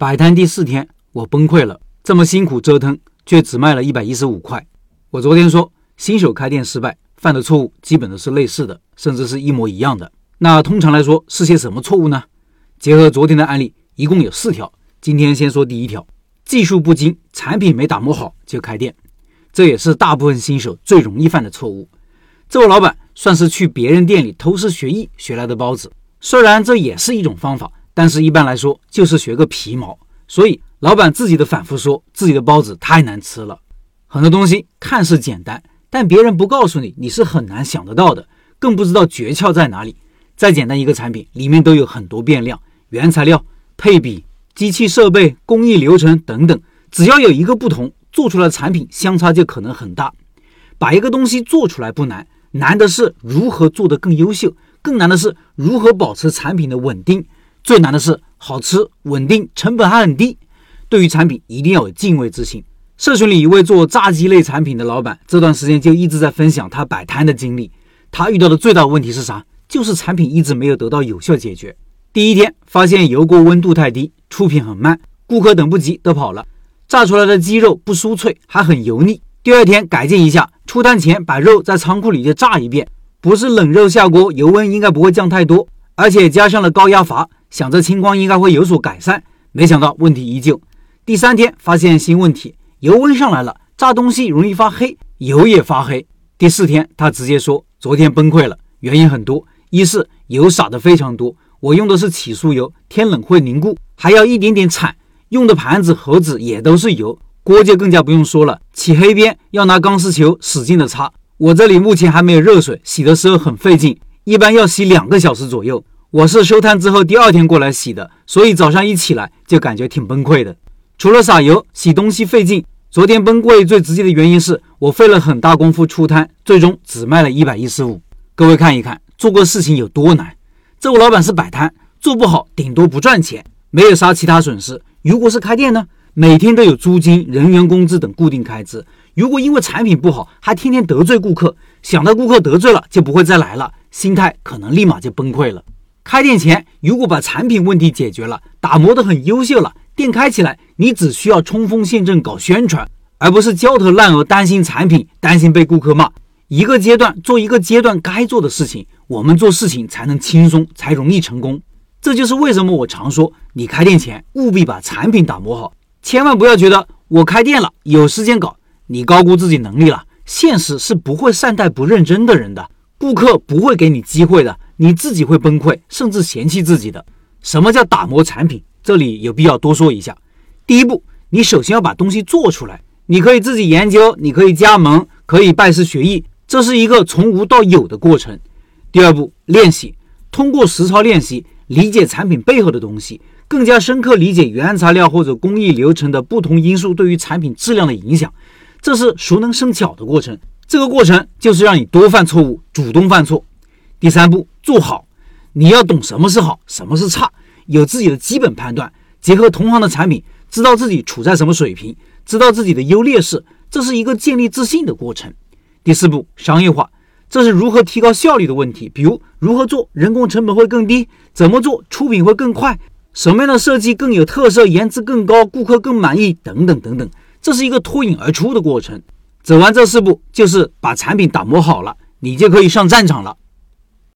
摆摊第四天，我崩溃了。这么辛苦折腾，却只卖了一百一十五块。我昨天说，新手开店失败犯的错误基本都是类似的，甚至是一模一样的。那通常来说是些什么错误呢？结合昨天的案例，一共有四条。今天先说第一条：技术不精，产品没打磨好就开店，这也是大部分新手最容易犯的错误。这位老板算是去别人店里偷师学艺学来的包子，虽然这也是一种方法，但是一般来说就是学个皮毛。所以老板自己的反复说自己的包子太难吃了。很多东西看似简单，但别人不告诉你，你是很难想得到的，更不知道诀窍在哪里。再简单一个产品，里面都有很多变量、原材料、配比、机器设备、工艺流程等等，只要有一个不同，做出来的产品相差就可能很大。把一个东西做出来不难。难的是如何做得更优秀，更难的是如何保持产品的稳定，最难的是好吃、稳定、成本还很低。对于产品一定要有敬畏之心。社群里一位做炸鸡类产品的老板，这段时间就一直在分享他摆摊的经历。他遇到的最大问题是啥？就是产品一直没有得到有效解决。第一天发现油锅温度太低，出品很慢，顾客等不及都跑了。炸出来的鸡肉不酥脆，还很油腻。第二天改进一下，出摊前把肉在仓库里就炸一遍，不是冷肉下锅，油温应该不会降太多，而且加上了高压阀，想着情况应该会有所改善，没想到问题依旧。第三天发现新问题，油温上来了，炸东西容易发黑，油也发黑。第四天他直接说昨天崩溃了，原因很多，一是油撒的非常多，我用的是起酥油，天冷会凝固，还要一点点铲，用的盘子盒子也都是油。锅就更加不用说了，起黑边要拿钢丝球使劲的擦。我这里目前还没有热水，洗的时候很费劲，一般要洗两个小时左右。我是收摊之后第二天过来洗的，所以早上一起来就感觉挺崩溃的。除了撒油，洗东西费劲。昨天崩溃最直接的原因是我费了很大功夫出摊，最终只卖了一百一十五。各位看一看，做个事情有多难。这位老板是摆摊，做不好顶多不赚钱，没有啥其他损失。如果是开店呢？每天都有租金、人员工资等固定开支。如果因为产品不好，还天天得罪顾客，想到顾客得罪了就不会再来了，心态可能立马就崩溃了。开店前，如果把产品问题解决了，打磨得很优秀了，店开起来，你只需要冲锋陷阵搞宣传，而不是焦头烂额，担心产品，担心被顾客骂。一个阶段做一个阶段该做的事情，我们做事情才能轻松，才容易成功。这就是为什么我常说，你开店前务必把产品打磨好。千万不要觉得我开店了有时间搞，你高估自己能力了。现实是不会善待不认真的人的，顾客不会给你机会的，你自己会崩溃，甚至嫌弃自己的。什么叫打磨产品？这里有必要多说一下。第一步，你首先要把东西做出来。你可以自己研究，你可以加盟，可以拜师学艺，这是一个从无到有的过程。第二步，练习，通过实操练习，理解产品背后的东西。更加深刻理解原材料或者工艺流程的不同因素对于产品质量的影响，这是熟能生巧的过程。这个过程就是让你多犯错误，主动犯错。第三步，做好，你要懂什么是好，什么是差，有自己的基本判断，结合同行的产品，知道自己处在什么水平，知道自己的优劣势，这是一个建立自信的过程。第四步，商业化，这是如何提高效率的问题，比如如何做人工成本会更低，怎么做出品会更快。什么样的设计更有特色，颜值更高，顾客更满意，等等等等，这是一个脱颖而出的过程。走完这四步，就是把产品打磨好了，你就可以上战场了。